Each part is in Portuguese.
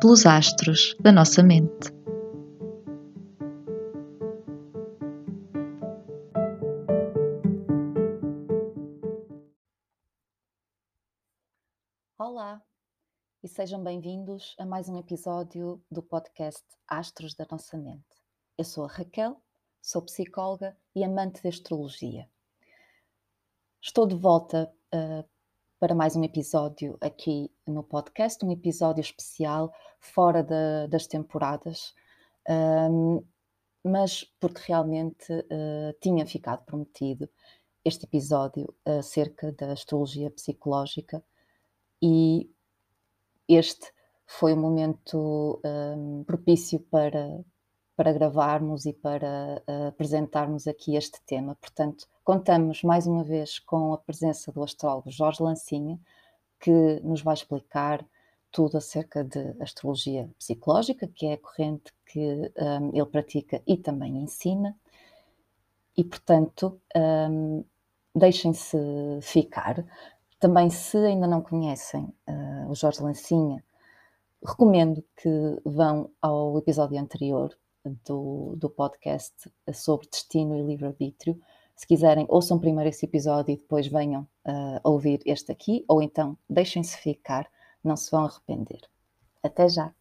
pelos astros da nossa mente. Olá e sejam bem-vindos a mais um episódio do podcast Astros da Nossa Mente. Eu sou a Raquel, sou psicóloga e amante de astrologia. Estou de volta uh, para mais um episódio aqui no podcast, um episódio especial fora das temporadas, um, mas porque realmente uh, tinha ficado prometido este episódio acerca da astrologia psicológica e este foi o momento um, propício para, para gravarmos e para uh, apresentarmos aqui este tema. Portanto, contamos mais uma vez com a presença do astrólogo Jorge Lancinha, que nos vai explicar tudo acerca de astrologia psicológica, que é a corrente que um, ele pratica e também ensina. E, portanto, um, deixem-se ficar. Também, se ainda não conhecem uh, o Jorge Lancinha, recomendo que vão ao episódio anterior, do, do podcast sobre destino e livre-arbítrio. Se quiserem, ouçam primeiro esse episódio e depois venham uh, ouvir este aqui, ou então deixem-se ficar, não se vão arrepender. Até já!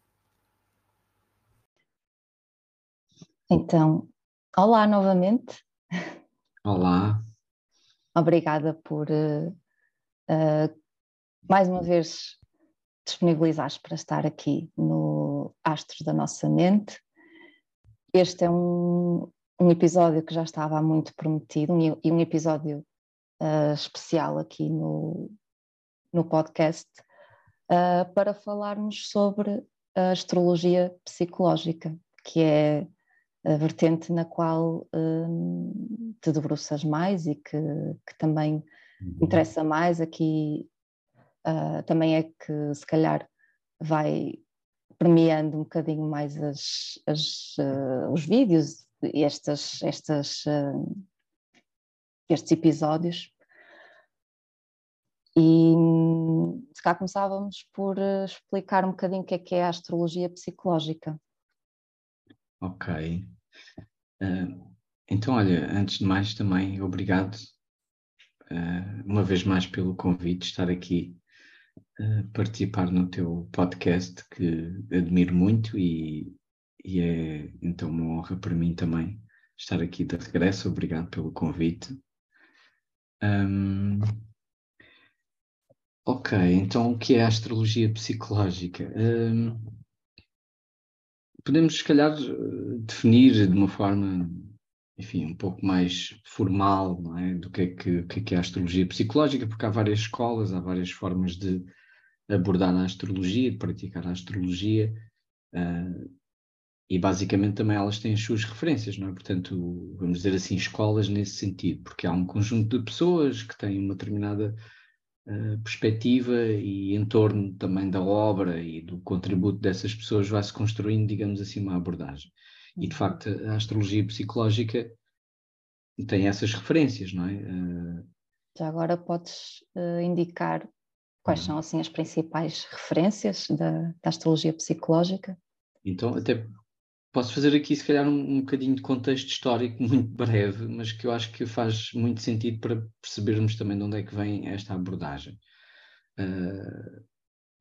Então, olá novamente. Olá. Obrigada por uh, uh, mais uma vez disponibilizares para estar aqui no Astros da Nossa Mente. Este é um, um episódio que já estava muito prometido um, e um episódio uh, especial aqui no, no podcast uh, para falarmos sobre a astrologia psicológica, que é a vertente na qual um, te debruças mais e que, que também uhum. interessa mais aqui uh, também é que se calhar vai premiando um bocadinho mais as, as, uh, os vídeos, estas, estas, uh, estes episódios. E se cá começávamos por uh, explicar um bocadinho o que é que é a astrologia psicológica. Ok. então, olha, antes de mais, também obrigado uma vez mais pelo convite de estar aqui participar no teu podcast, que admiro muito e, e é então uma honra para mim também estar aqui de regresso. Obrigado pelo convite. Um, ok, então o que é a astrologia psicológica? Um, podemos, se calhar, definir de uma forma, enfim, um pouco mais formal, não é? Do que é que é, que é a astrologia psicológica, porque há várias escolas, há várias formas de, abordar a astrologia, praticar a astrologia, uh, e basicamente também elas têm as suas referências, não é? Portanto, vamos dizer assim, escolas nesse sentido, porque há um conjunto de pessoas que têm uma determinada uh, perspectiva e em torno também da obra e do contributo dessas pessoas vai-se construindo, digamos assim, uma abordagem. E de facto, a astrologia psicológica tem essas referências, não é? Uh, Já agora podes uh, indicar Quais são assim as principais referências da, da astrologia psicológica? Então, até posso fazer aqui, se calhar, um, um bocadinho de contexto histórico muito breve, mas que eu acho que faz muito sentido para percebermos também de onde é que vem esta abordagem. Uh,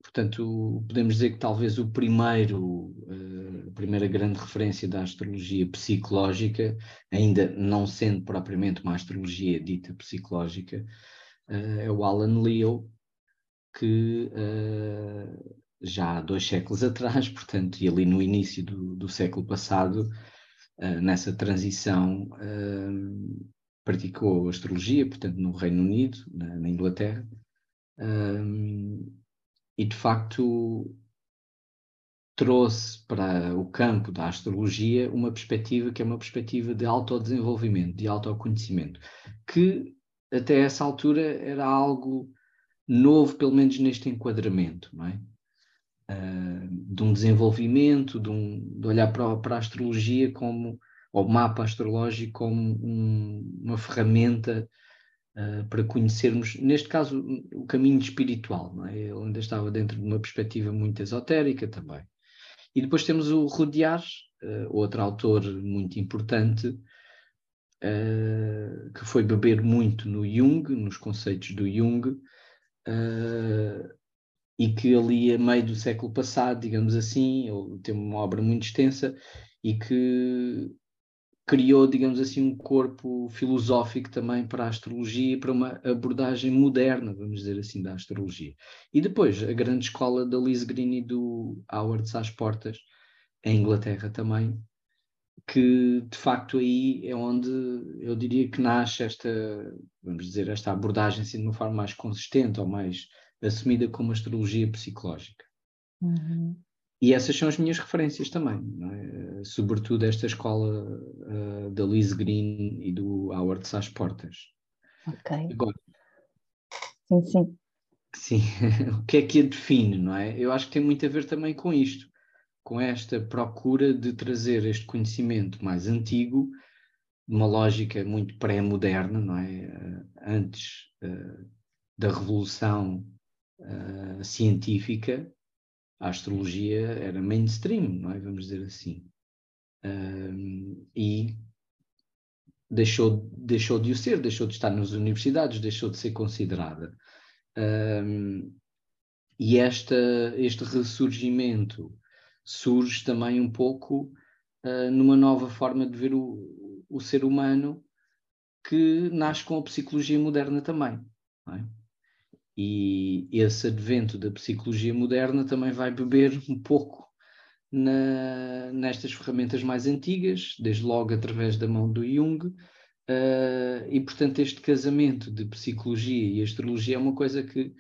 portanto, podemos dizer que talvez o primeiro, uh, a primeira grande referência da astrologia psicológica, ainda não sendo propriamente uma astrologia dita psicológica, uh, é o Alan Leo, que uh, já há dois séculos atrás, portanto, e ali no início do, do século passado, uh, nessa transição, uh, praticou astrologia, portanto, no Reino Unido, na, na Inglaterra, e de facto trouxe para o campo da astrologia uma perspectiva que é uma perspectiva de autodesenvolvimento, de autoconhecimento, que até essa altura era algo novo, pelo menos neste enquadramento, não é? Uh, de um desenvolvimento, de, um, de olhar para, para, a astrologia como, ou mapa astrológico como um, uma ferramenta uh, para conhecermos, neste caso, o caminho espiritual, não é? Ele ainda estava dentro de uma perspectiva muito esotérica também. E depois temos o Rudyard, uh, outro autor muito importante, que foi beber muito no Jung, nos conceitos do Jung, uh, e que ali a meio do século passado, digamos assim, ele tem uma obra muito extensa e que criou, digamos assim, um corpo filosófico também para a astrologia, para uma abordagem moderna, vamos dizer assim, da astrologia. E depois, a grande escola da Liz Green e do Howard Sás Portas, em Inglaterra também, que de facto aí é onde eu diria que nasce esta, vamos dizer, esta abordagem assim, de uma forma mais consistente ou mais assumida como astrologia psicológica. Uhum. E essas são as minhas referências também, é? sobretudo esta escola uh, da Liz Green e do Howard Sás Portas. Ok. Agora, sim, sim. Sim, o que é que a define, não é? Eu acho que tem muito a ver também com isto, com esta procura de trazer este conhecimento mais antigo, uma lógica muito pré-moderna, não é? Uh, antes uh, da revolução científica, a astrologia era mainstream, não é? Vamos dizer assim. E deixou, deixou de o ser, deixou de estar nas universidades, deixou de ser considerada. E esta, este ressurgimento surge também um pouco uh, numa nova forma de ver o, o ser humano que nasce com a psicologia moderna também. É? E esse advento da psicologia moderna também vai beber um pouco na, nestas ferramentas mais antigas, desde logo através da mão do Jung, uh, e portanto este casamento de psicologia e astrologia é uma coisa que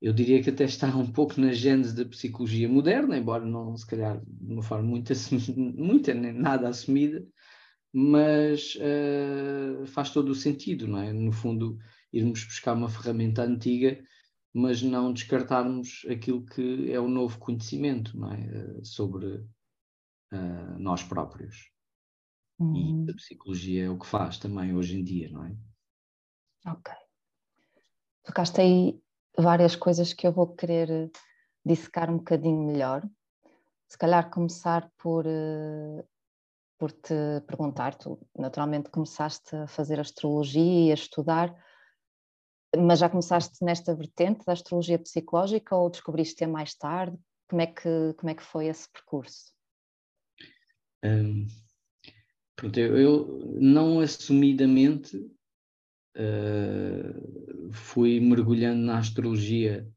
eu diria que até está um pouco na gênese da psicologia moderna, embora não se calhar de uma forma muito, muito nem nada assumida, mas uh, faz todo o sentido, não é? No fundo, irmos buscar uma ferramenta antiga, mas não descartarmos aquilo que é o novo conhecimento não é? Eh, sobre uh, nós próprios. Uhum. E a psicologia é o que faz também hoje em dia, não é? Ok. Tocaste aí várias coisas que eu vou querer dissecar um bocadinho melhor. Se calhar começar por, uh, por te perguntar, tu naturalmente começaste a fazer astrologia e a estudar, mas já começaste nesta vertente da astrologia psicológica ou descobriste-a mais tarde? Como é que, como é que foi esse percurso? Um, pronto, eu, eu, não assumidamente uh, fui mergulhando na astrologia.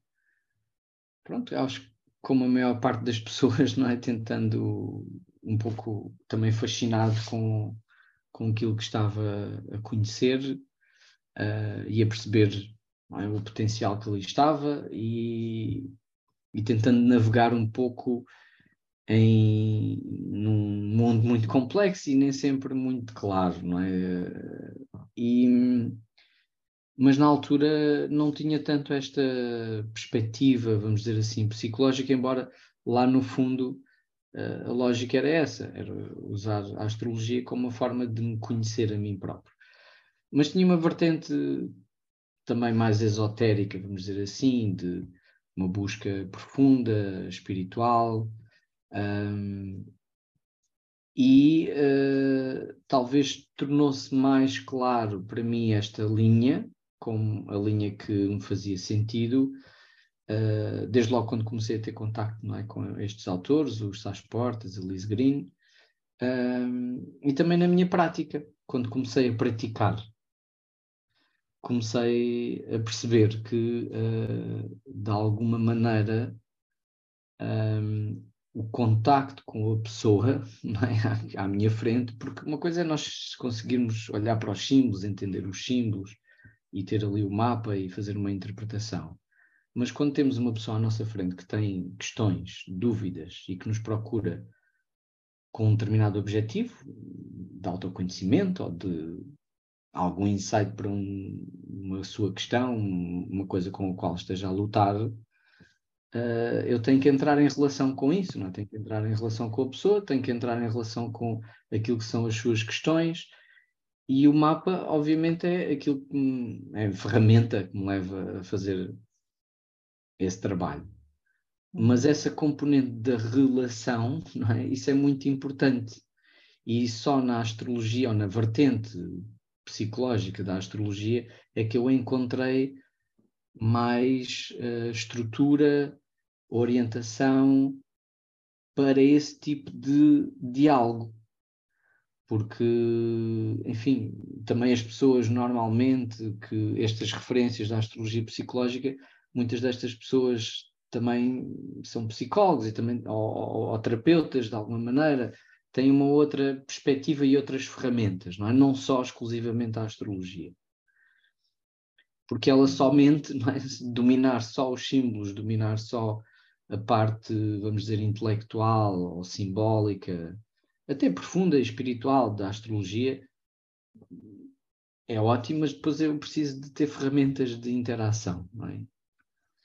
Pronto, acho que como a maior parte das pessoas, não é? Tentando um pouco também fascinado com, com aquilo que estava a conhecer uh, e a perceber é, o potencial que ali estava e, e tentando navegar um pouco em num mundo muito complexo e nem sempre muito claro, não é? E, mas na altura não tinha tanto esta perspectiva, vamos dizer assim, psicológica, embora lá no fundo eh, a lógica era essa, era usar a astrologia como uma forma de me conhecer a mim próprio. Mas tinha uma vertente também mais esotérica, vamos dizer assim, de uma busca profunda, espiritual, um, e uh, talvez tornou-se mais claro para mim esta linha, como a linha que me fazia sentido, uh, desde logo quando comecei a ter contacto é, com estes autores, os Sás Portas, a Liz Green, um, e também na minha prática, quando comecei a praticar comecei a perceber que, uh, de alguma maneira, um, o contacto com a pessoa é? à, minha frente, porque uma coisa é nós conseguirmos olhar para os símbolos, entender os símbolos e ter ali o mapa e fazer uma interpretação. Mas quando temos uma pessoa à nossa frente que tem questões, dúvidas e que nos procura com um determinado objetivo de autoconhecimento ou de algum insight para um, uma sua questão, uma coisa com a qual esteja a lutar, uh, eu tenho que entrar em relação com isso, não é? tenho que entrar em relação com a pessoa, tenho que entrar em relação com aquilo que são as suas questões. E o mapa, obviamente, é aquilo que me, é a ferramenta que me leva a fazer esse trabalho. Mas essa componente da relação, é? isso é muito importante. E só na astrologia, ou na vertente psicológica da astrologia, é que eu encontrei mais uh, estrutura, orientação para esse tipo de diálogo. Porque, enfim, também as pessoas normalmente que estas referências da astrologia psicológica, muitas destas pessoas também são psicólogos e também, ou, ou, ou, terapeutas de alguma maneira, têm uma outra perspectiva e outras ferramentas, não é? Não só exclusivamente a astrologia. Porque ela somente, é? dominar só os símbolos, dominar só a parte, vamos dizer, intelectual ou simbólica, até profunda e espiritual da astrologia, é ótimo, mas depois eu preciso de ter ferramentas de interação, não é?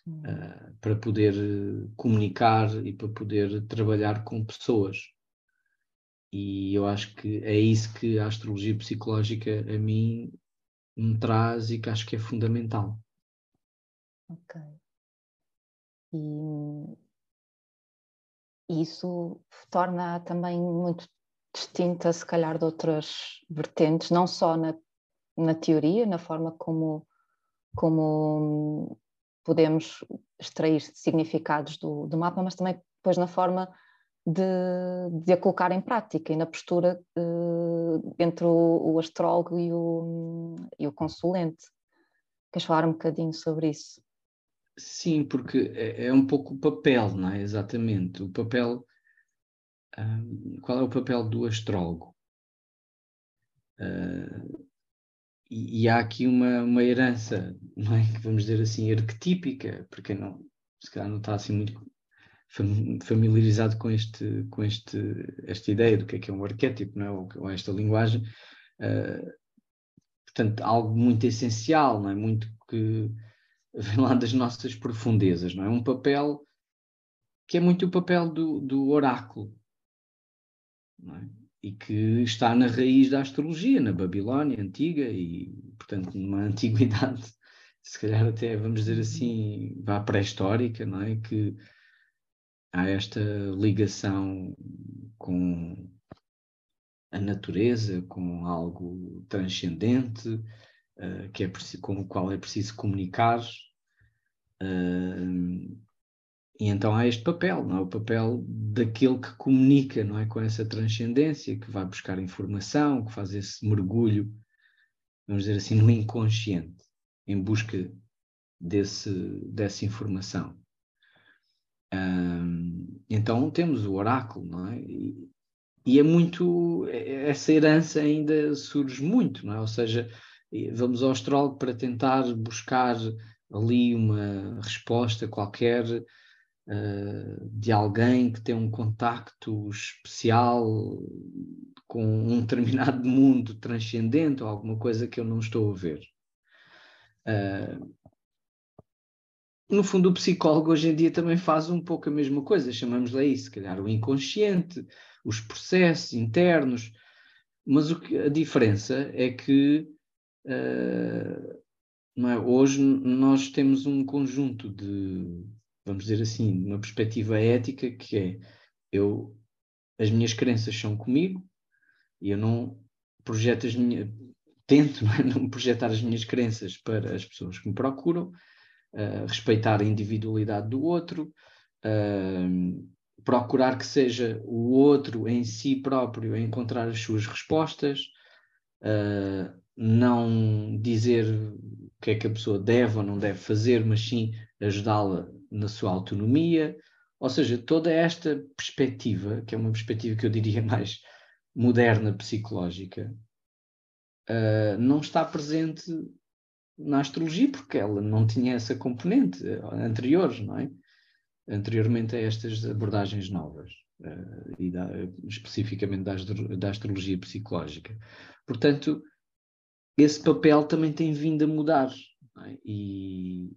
uh, para poder eh, comunicar e para poder trabalhar com pessoas. E eu acho que é isso que a astrologia psicológica a mim me traz e que acho que é fundamental. Ok. E isso torna também muito distinta, se calhar, de outras vertentes, não só na, na teoria, na forma como, como podemos extrair significados do, do mapa, mas também depois na forma de, de a colocar em prática e na postura uh, entre o, o, astrólogo e o, e o consulente. Queres falar um bocadinho sobre isso? Sim, porque é, é um pouco o papel, não é? Exatamente. O papel. Qual é o papel do astrólogo? Uh, e, e, há aqui uma, uma herança, não é? vamos dizer assim, arquetípica, para quem não, se calhar não está assim muito familiarizado com, este, com este, esta ideia do que é que é um arquétipo, não é? ou, ou esta linguagem. Uh, portanto, algo muito essencial, não é? muito que vem lá das nossas profundezas, não é? Um papel que é muito o papel do, do oráculo, é? e que está na raiz da astrologia, na Babilónia antiga e, portanto, numa antiguidade, se calhar até, vamos dizer assim, vá pré-histórica, não é? Que há esta ligação com a natureza, com algo transcendente, uh, que é com o qual é preciso comunicar. Uh, e então há este papel, não é? o papel daquele que comunica não é? com essa transcendência, que vai buscar informação, que faz esse mergulho, vamos dizer assim, no inconsciente, em busca desse, dessa informação. então temos o oráculo, não é? E, e é muito, essa herança ainda surge muito, não é? Ou seja, vamos ao astrólogo para tentar buscar ali uma resposta qualquer uh, de alguém que tem um contacto especial com um determinado mundo transcendente ou alguma coisa que eu não estou a ver. Uh, no fundo, o psicólogo hoje em dia também faz um pouco a mesma coisa, chamamos-lhe isso, se calhar o inconsciente, os processos internos, mas que, a diferença é que uh, é? hoje nós temos um conjunto de vamos dizer assim, uma perspectiva ética que é eu as minhas crenças são comigo e eu não projeto as minhas tento é? não projetar as minhas crenças para as pessoas que me procuram uh, respeitar a individualidade do outro uh, procurar que seja o outro em si próprio a encontrar as suas respostas uh, não dizer o que é que a pessoa deve ou não deve fazer, mas sim ajudá-la na sua autonomia. Ou seja, toda esta perspectiva, que é uma perspectiva que eu diria mais moderna, psicológica, uh, não está presente na astrologia, porque ela não tinha essa componente anterior, não é? Anteriormente a estas abordagens novas, uh, e da, especificamente da, da astrologia psicológica. Portanto, esse papel também tem vindo a mudar. É? E,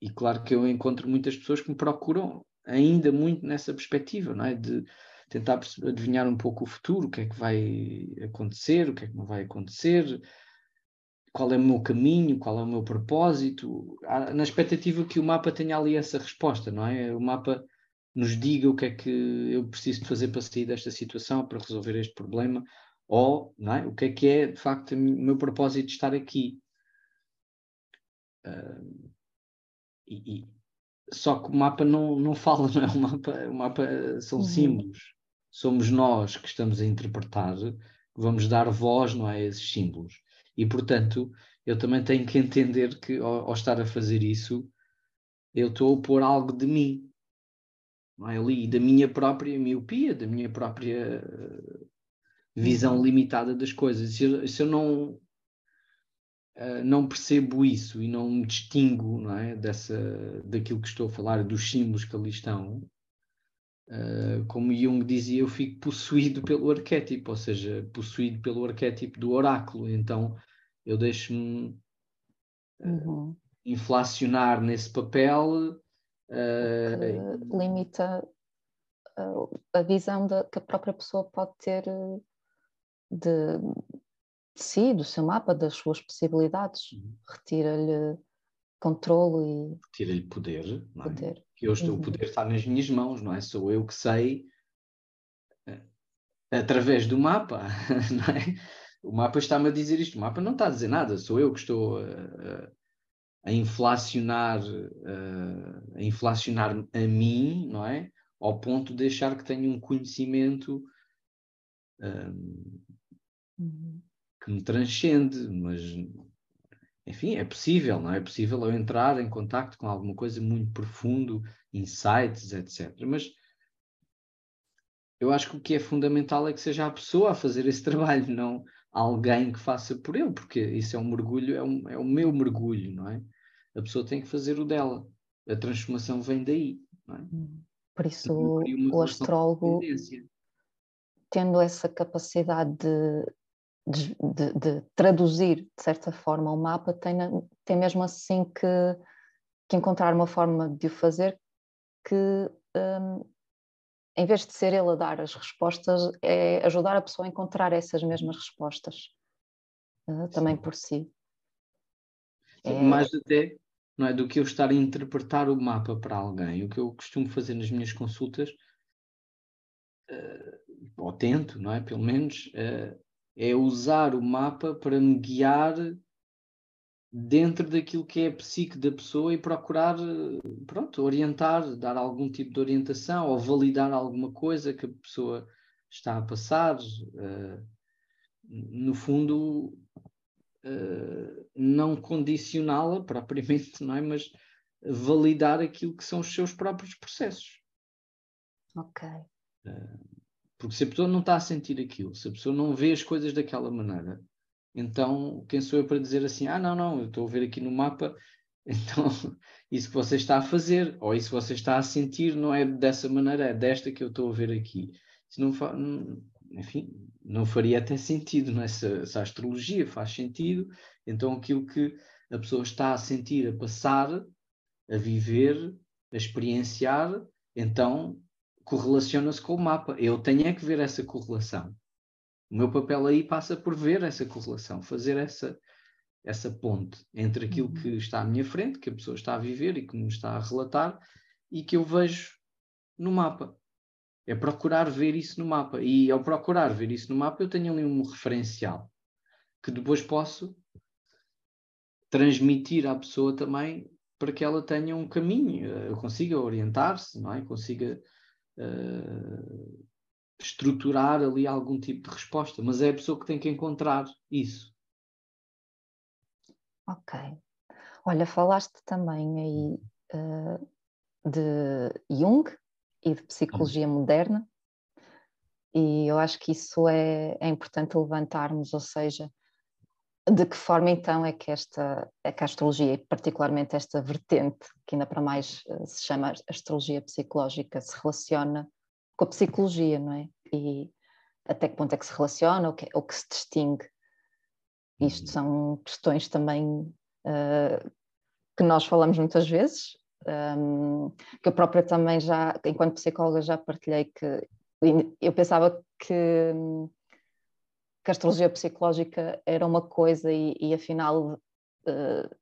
e claro que eu encontro muitas pessoas que me procuram ainda muito nessa perspectiva, não é? De tentar adivinhar um pouco o futuro, o que é que vai acontecer, o que é que não vai acontecer, qual é o meu caminho, qual é o meu propósito, na expectativa que o mapa tenha ali essa resposta, não é? O mapa nos diga o que é que eu preciso fazer para sair desta situação, para resolver este problema, ou não é? o que é que é de facto o meu propósito de estar aqui. Uh, e, e, só que o mapa não, não fala, não é? O mapa, o mapa são uhum. símbolos. Somos nós que estamos a interpretar, que vamos dar voz não é, a esses símbolos. E, portanto, eu também tenho que entender que, ao, ao estar a fazer isso, eu estou a pôr algo de mim. Não é? Ali, da minha própria miopia, da minha própria visão uhum. limitada das coisas. Se eu, se eu não, uh, não percebo isso e não me distingo não é, dessa, daquilo que estou a falar, dos símbolos que ali estão, uh, como Jung dizia, eu fico possuído pelo arquétipo, ou seja, possuído pelo arquétipo do oráculo. Então eu deixo-me uh, uhum. inflacionar nesse papel. Limita a visão de, que a própria pessoa pode ter de, de si, do seu mapa, das suas possibilidades, uhum. retira-lhe controle e retira-lhe poder, é? poder. Que estou, uhum. o poder está nas minhas mãos, não é? Sou eu que sei eh, através do mapa, não é? O mapa está-me a dizer isto, o mapa não está a dizer nada, sou eu que estou a, a inflacionar, a, a inflacionar a mim, não é? Ao ponto de deixar que tenho um conhecimento um, uhum. que me transcende, mas enfim, é possível, não é? É possível eu entrar em contato com alguma coisa muito profundo, insights, etc. Mas eu acho que o que é fundamental é que seja a pessoa a fazer esse trabalho, não alguém que faça por ele, porque isso é um mergulho, é, um, é o meu mergulho, não é? A pessoa tem que fazer o dela. A transformação vem daí, não é? Hum. Por isso o astrólogo tendo essa capacidade de, de, de, de, traduzir, de certa forma, o mapa, tem, tem mesmo assim que, que encontrar uma forma de o fazer que, um, em vez de ser ele a dar as respostas, é ajudar a pessoa a encontrar essas mesmas respostas, uh, também por si. É... Mais até não é, do que eu estar a interpretar o mapa para alguém. O que eu costumo fazer nas minhas consultas uh, ou tento, não é? Pelo menos, uh, é usar o mapa para me guiar dentro daquilo que é a psique da pessoa e procurar, pronto, orientar, dar algum tipo de orientação ou validar alguma coisa que a pessoa está a passar. Uh, no fundo, uh, não condicioná-la propriamente, não é? Mas validar aquilo que são os seus próprios processos. Ok. Uh, porque se a pessoa não está a sentir aquilo, se a pessoa não vê as coisas daquela maneira, então quem sou eu para dizer assim: ah, não, não, eu estou a ver aqui no mapa, então isso que você está a fazer, ou isso que você está a sentir, não é dessa maneira, é desta que eu estou a ver aqui. Isso não fa... Enfim, não faria até sentido, não é? Se, se a astrologia faz sentido, então aquilo que a pessoa está a sentir, a passar, a viver, a experienciar, então correlaciona-se com o mapa. Eu tenho é que ver essa correlação. O meu papel aí passa por ver essa correlação, fazer essa, essa ponte entre aquilo uhum. que está à minha frente, que a pessoa está a viver e que me está a relatar, e que eu vejo no mapa. É procurar ver isso no mapa. E ao procurar ver isso no mapa, eu tenho ali um referencial que depois posso transmitir à pessoa também para que ela tenha um caminho, eu consiga orientar-se, não é? Consiga uh, estruturar ali algum tipo de resposta, mas é a pessoa que tem que encontrar isso. Ok. Olha, falaste também aí uh, de Jung e de psicologia hum. moderna, e eu acho que isso é, é importante levantarmos, ou seja, de que forma então é que esta é que a astrologia, particularmente esta vertente, que ainda para mais uh, se chama astrologia psicológica, se relaciona com a psicologia, não é? E até que ponto é que se relaciona ou que, ou que se distingue? Isto uhum. são questões também uh, que nós falamos muitas vezes, um, que eu própria também já, enquanto psicóloga, já partilhei que eu pensava que que a astrologia psicológica era uma coisa e, e afinal uh,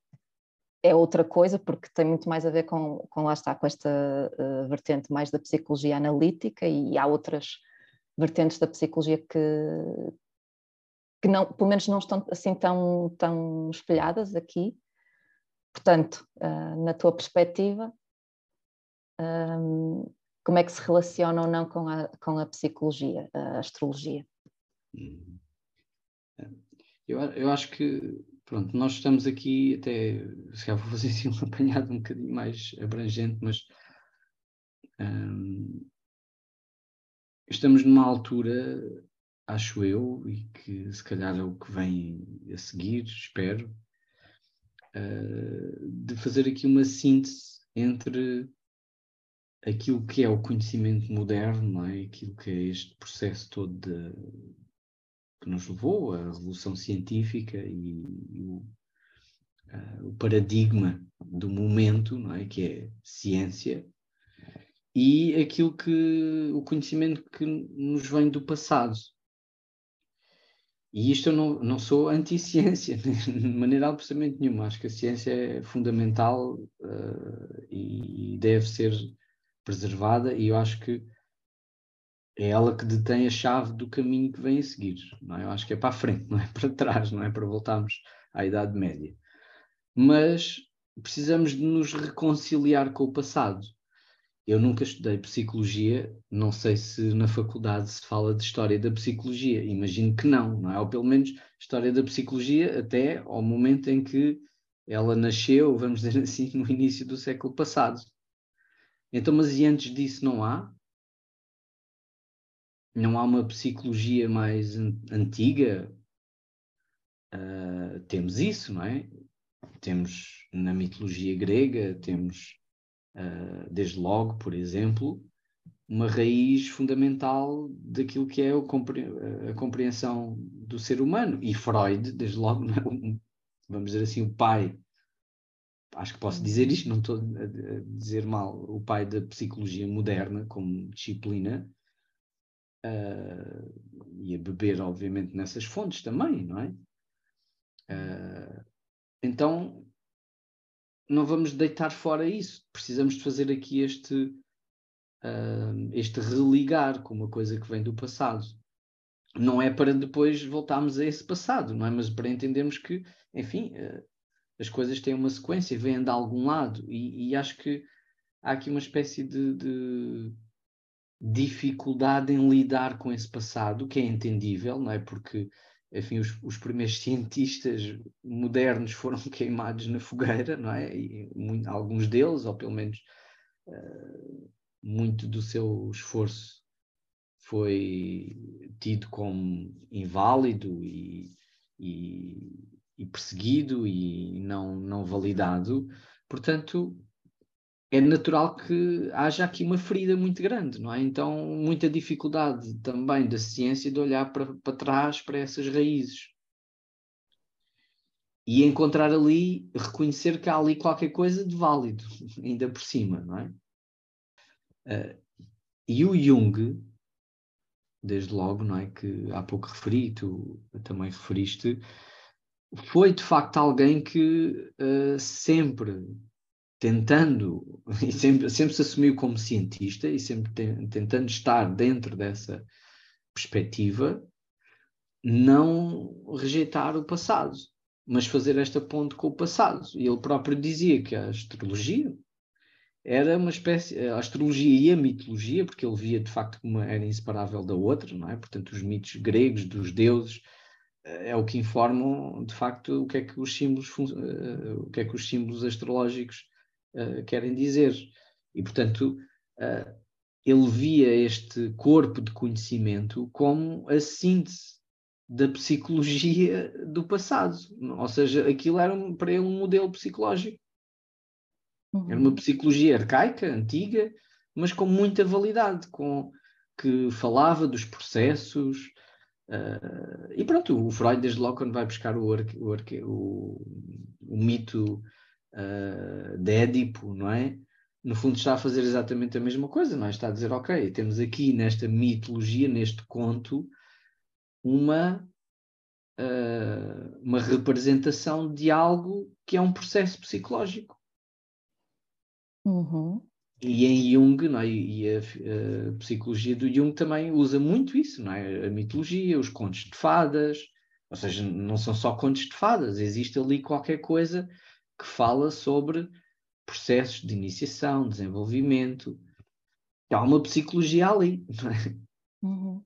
é outra coisa, porque tem muito mais a ver com, com lá está, com esta uh, vertente mais da psicologia analítica e há outras vertentes da psicologia que, que não, pelo menos não estão assim tão, tão espelhadas aqui. Portanto, uh, na tua perspectiva, um, como é que se relaciona ou não com a, com a psicologia, a astrologia? Uhum. Eu, eu acho que, pronto, nós estamos aqui até, se calhar vou fazer assim um apanhado um bocadinho mais abrangente, mas hum, estamos numa altura, acho eu, e que se calhar é o que vem a seguir, espero, uh, de fazer aqui uma síntese entre aquilo que é o conhecimento moderno, não é? aquilo que é este processo todo de, que nos levou à revolução científica e, e o, uh, o, paradigma do momento, não é? que é ciência, e aquilo que o conhecimento que nos vem do passado. E isto eu não, não sou anti-ciência, de maneira absolutamente nenhuma. Acho que a ciência é fundamental uh, e deve ser preservada, e eu acho que é ela que detém a chave do caminho que vem a seguir. Não é? Eu acho que é para a frente, não é para trás, não é para voltarmos à Idade Média. Mas precisamos de nos reconciliar com o passado. Eu nunca estudei psicologia, não sei se na faculdade se fala de história da psicologia, imagino que não, não é? Ou pelo menos história da psicologia até ao momento em que ela nasceu, vamos dizer assim, no início do século passado. Então, mas e antes disso não há? Não há uma psicologia mais antiga? Uh, temos isso, não é? Temos na mitologia grega, temos uh, desde logo, por exemplo, uma raiz fundamental daquilo que é a compreensão do ser humano. E Freud, desde logo, é vamos dizer assim, o pai, acho que posso dizer isto, não estou a dizer mal, o pai da psicologia moderna como disciplina, uh, e a beber, obviamente, nessas fontes também, não é? Uh, então, não vamos deitar fora isso. Precisamos de fazer aqui este, uh, este religar com uma coisa que vem do passado. Não é para depois voltarmos a esse passado, não é? Mas para entendermos que, enfim, uh, as coisas têm uma sequência, vêm de algum lado. E, e acho que há aqui uma espécie de, de dificuldade em lidar com esse passado, que é entendível, não é? Porque, enfim, os, os primeiros cientistas modernos foram queimados na fogueira, não é? E muito, alguns deles, ou pelo menos uh, muito do seu esforço foi tido como inválido e, e, e perseguido e não, não validado. Portanto, é natural que haja aqui uma ferida muito grande, não é? Então, muita dificuldade também da ciência de olhar para, para trás, para essas raízes. E encontrar ali, reconhecer que há ali qualquer coisa de válido, ainda por cima, não é? Uh, e o Jung, desde logo, não é? Que há pouco referi, tu também referiste, foi de facto alguém que uh, sempre tentando, e sempre, sempre se assumiu como cientista e sempre tentando estar dentro dessa perspectiva, não rejeitar o passado, mas fazer esta ponte com o passado. E ele próprio dizia que a astrologia era uma espécie, a astrologia e a mitologia, porque ele via de facto como era inseparável da outra, não é? Portanto, os mitos gregos dos deuses eh, é o que informam de facto o que é que os símbolos, eh, o que é que os símbolos astrológicos uh, querem dizer. E, portanto, uh, ele via este corpo de conhecimento como a síntese da psicologia do passado. Ou seja, aquilo era um, para ele um modelo psicológico. Uhum. Era uma psicologia arcaica, antiga, mas com muita validade, com que falava dos processos. Uh, e pronto, o Freud, desde logo, quando vai buscar o, o, o, o mito uh, de Édipo, não é? No fundo, está a fazer exatamente a mesma coisa, não é? Está a dizer, ok, temos aqui nesta mitologia, neste conto, uma, uh, uma representação de algo que é um processo psicológico. Uhum. E em Jung, não é? e a, a, psicologia do Jung também usa muito isso, não é? A mitologia, os contos de fadas, ou seja, não são só contos de fadas, existe ali qualquer coisa que fala sobre processos de iniciação, desenvolvimento. Há uma psicologia ali, não é? Uhum.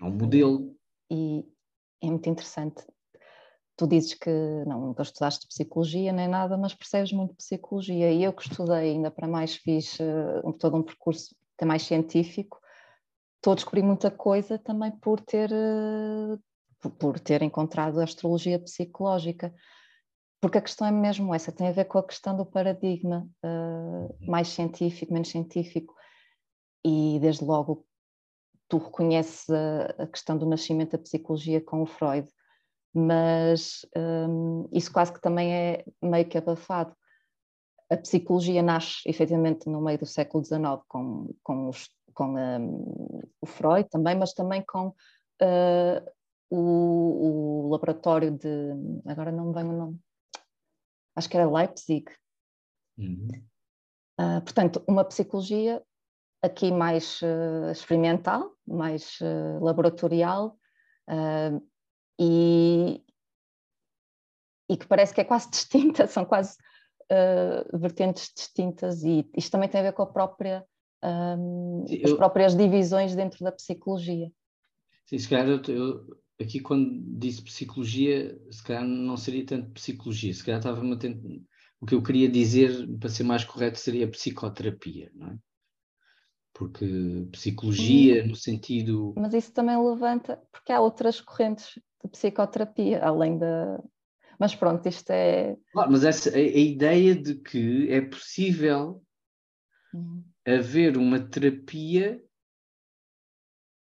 Há um modelo. E é muito interessante tu dizes que não, nunca estudaste psicologia nem nada, mas percebes muito psicologia. E eu que estudei, ainda para mais fiz uh, todo um percurso até mais científico, estou a descobrir muita coisa também por ter, uh, por ter encontrado a astrologia psicológica. Porque a questão é mesmo essa, tem a ver com a questão do paradigma uh, mais científico, menos científico. E desde logo tu reconheces a, a questão do nascimento da psicologia com o Freud mas um, isso quase que também é meio que abafado. A psicologia nasce efetivamente no meio do século XIX com, com, os, com um, o Freud também, mas também com uh, o, o, laboratório de. Agora não me vem o nome. Acho que era Leipzig. Uhum. Uh, portanto, uma psicologia aqui mais uh, experimental, mais laboratorial, e, e que parece que é quase distinta, são quase uh, vertentes distintas, e isto também tem a ver com a própria, um, as próprias divisões dentro da psicologia. Sim, se calhar eu, eu, aqui quando disse psicologia, se calhar não seria tanto psicologia, se calhar estava-me atento. O que eu queria dizer, para ser mais correto, seria psicoterapia, não é? Porque psicologia, hum. no sentido. Mas isso também levanta, porque há outras correntes de psicoterapia, além da. Mas pronto, isto é. Claro, mas essa, a, a ideia de que é possível uhum. haver uma terapia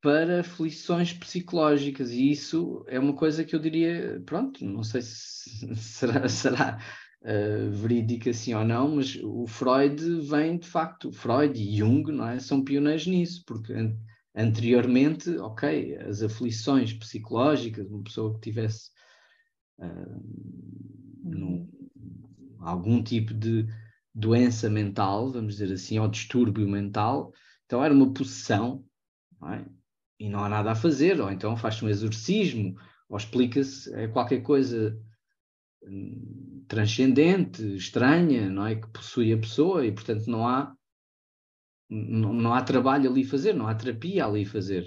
para aflições psicológicas e isso é uma coisa que eu diria, pronto, não sei se será, será uh, verídica assim ou não, mas o Freud vem de facto, Freud e Jung não é, são pioneiros nisso, porque anteriormente, ok, as aflições psicológicas, uma pessoa que tivesse uh, num, algum tipo de doença mental, vamos dizer assim, ou distúrbio mental, então era uma possessão, é? E não há nada a fazer, ou então faz-se um exorcismo, ou explica-se é qualquer coisa hum, transcendente, estranha, não é? Que possui a pessoa e, portanto, não há não, não há trabalho ali a fazer, não há terapia ali a fazer,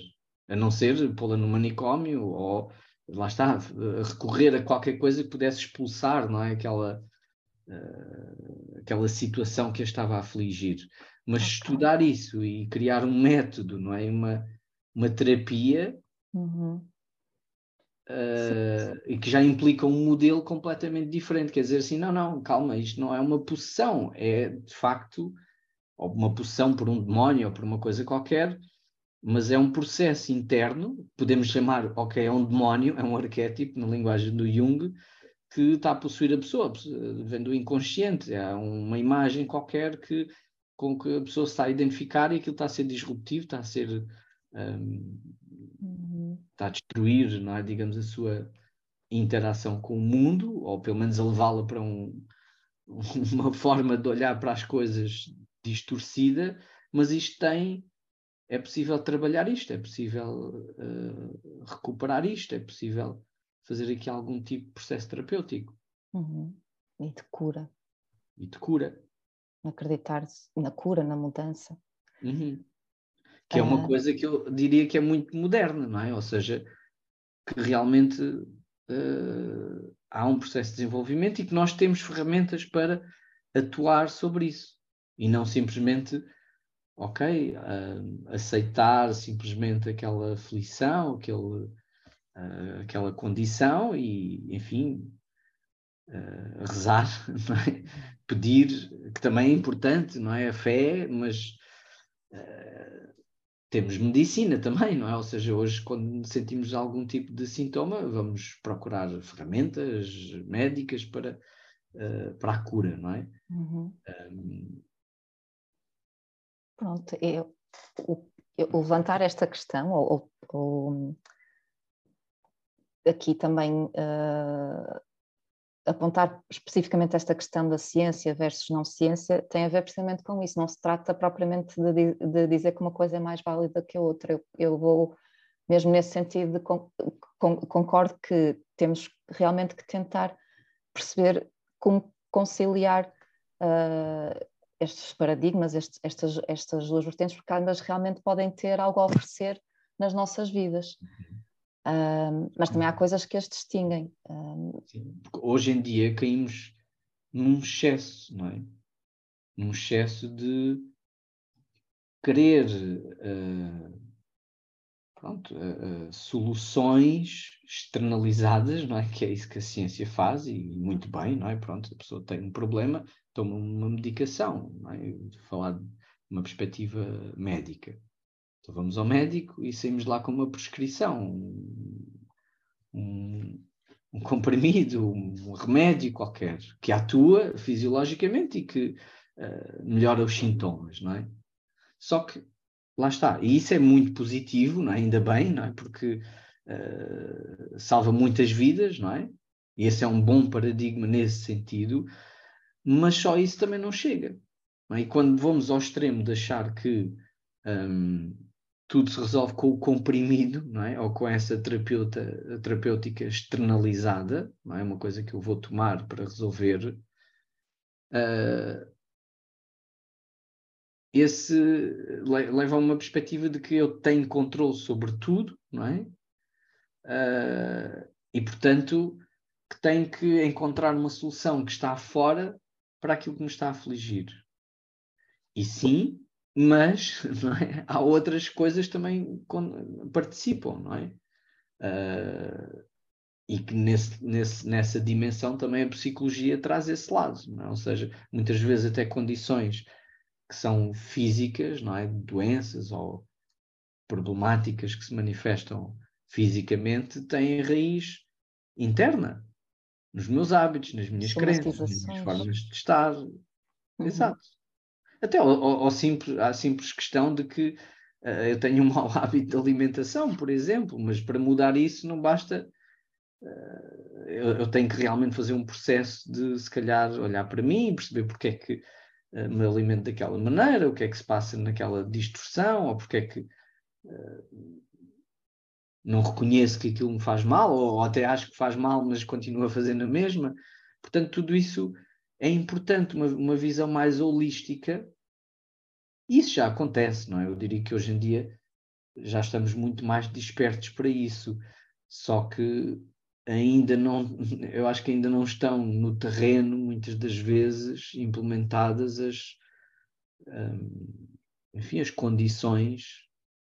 a não ser pô-la no manicômio ou lá está, recorrer a qualquer coisa que pudesse expulsar, não é? Aquela, uh, aquela situação que a estava a afligir. Mas okay. estudar isso e criar um método, não é? Uma, uma terapia uhum. uh, e que já implica um modelo completamente diferente. Quer dizer assim, não, não, calma, isto não é uma possessão, é de facto uma possessão por um demónio ou por uma coisa qualquer, mas é um processo interno, podemos chamar, ok, é um demónio, é um arquétipo na linguagem do Jung, que está a possuir a pessoa, vem do inconsciente, é uma imagem qualquer que, com que a pessoa se está a identificar e aquilo está a ser disruptivo, está a ser. Um, uhum. está a destruir, não é, digamos, a sua interação com o mundo, ou pelo menos a levá-la para um, uma forma de olhar para as coisas distorcida, mas isto tem, é possível trabalhar isto, é possível uh, recuperar isto, é possível fazer aqui algum tipo de processo terapêutico. Uhum. E de cura. E de cura. Acreditar na cura, na mudança. Uhum. Que é uma coisa que eu diria que é muito moderna, não é? Ou seja, que realmente uh, há um processo de desenvolvimento e que nós temos ferramentas para atuar sobre isso e não simplesmente, ok, uh, aceitar simplesmente aquela aflição, aquele, uh, aquela condição e, enfim, rezar, é? pedir, que também é importante, não é? A fé, mas temos medicina também, não é? Ou seja, hoje, quando sentimos algum tipo de sintoma, vamos procurar ferramentas médicas para, para a cura, não é? Uhum. Um, Pronto, eu, eu, levantar esta questão, ou, ou aqui também uh, apontar especificamente esta questão da ciência versus não ciência, tem a ver precisamente com isso. Não se trata propriamente de, de dizer que uma coisa é mais válida que a outra. Eu, eu vou, mesmo nesse sentido, con, con, concordo que temos realmente que tentar perceber como conciliar uh, estes paradigmas, estes, estas, estas duas vertentes, porque ambas realmente podem ter algo a oferecer nas nossas vidas. Mas também há coisas que as distinguem. Um, Sim, hoje em dia caímos num excesso, não é? Num excesso de querer uh, pronto, uh, uh, soluções externalizadas, não é? Que é isso que a ciência faz e muito bem, não é? Pronto, a pessoa tem um problema, toma uma medicação, não é? Falar de uma perspectiva médica. Então vamos ao médico e saímos lá com uma prescrição, um, um comprimido, um remédio qualquer, que atua fisiologicamente e que uh, melhora os sintomas, não é? Só que lá está, e isso é muito positivo, é? ainda bem, não é? Porque uh, salva muitas vidas, não é? E esse é um bom paradigma nesse sentido, mas só isso também não chega. Não é? E quando vamos ao extremo de achar que um, tudo se resolve com o comprimido, não é? Ou com essa terapeuta, terapêutica externalizada, não é? Uma coisa que eu vou tomar para resolver. Uh, esse leva a uma perspectiva de que eu tenho controle sobre tudo, não é? Uh, e, portanto, que tenho que encontrar uma solução que está fora para aquilo que me está a afligir. E sim, mas é? há outras coisas também participam, não é? Uh, e que nesse, nesse, nessa dimensão também a psicologia traz esse lado, é? ou seja, muitas vezes até condições que são físicas, não é? Doenças ou problemáticas que se manifestam fisicamente têm raiz interna, nos meus hábitos, nas minhas crenças, nas minhas formas de estar. Uhum. Exato. Até ao, ao, simples, à simples questão de que uh, eu tenho um mau hábito de alimentação, por exemplo, mas para mudar isso não basta. Uh, eu, eu, tenho que realmente fazer um processo de, se calhar, olhar para mim, perceber porque é que uh, me alimento daquela maneira, o que é que se passa naquela distorção, ou porque é que não reconheço que aquilo me faz mal, ou, ou até acho que faz mal, mas continuo a fazer na mesma. Portanto, tudo isso é importante, uma, uma visão mais holística. Isso já acontece, não é? Eu diria que hoje em dia já estamos muito mais despertos para isso. Só que ainda não, eu acho que ainda não estão no terreno, muitas das vezes, implementadas as, hum, enfim, as condições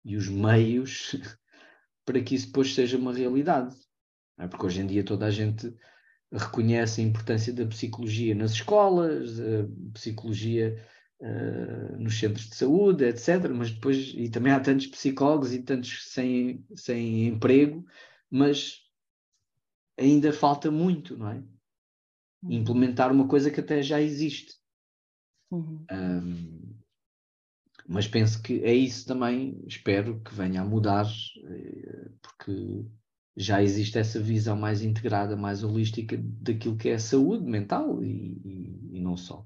e os meios para que isso depois seja uma realidade. É? Porque hoje em dia toda a gente reconhece a importância da psicologia nas escolas, a psicologia uh, nos centros de saúde, etc. Mas depois, e também há tantos psicólogos e tantos sem, sem emprego, mas ainda falta muito, não é? Uhum. Implementar uma coisa que até já existe. Uhum. Um, mas penso que é isso também, espero que venha a mudar, eh, porque já existe essa visão mais integrada, mais holística daquilo que é a saúde mental e, e, e não só.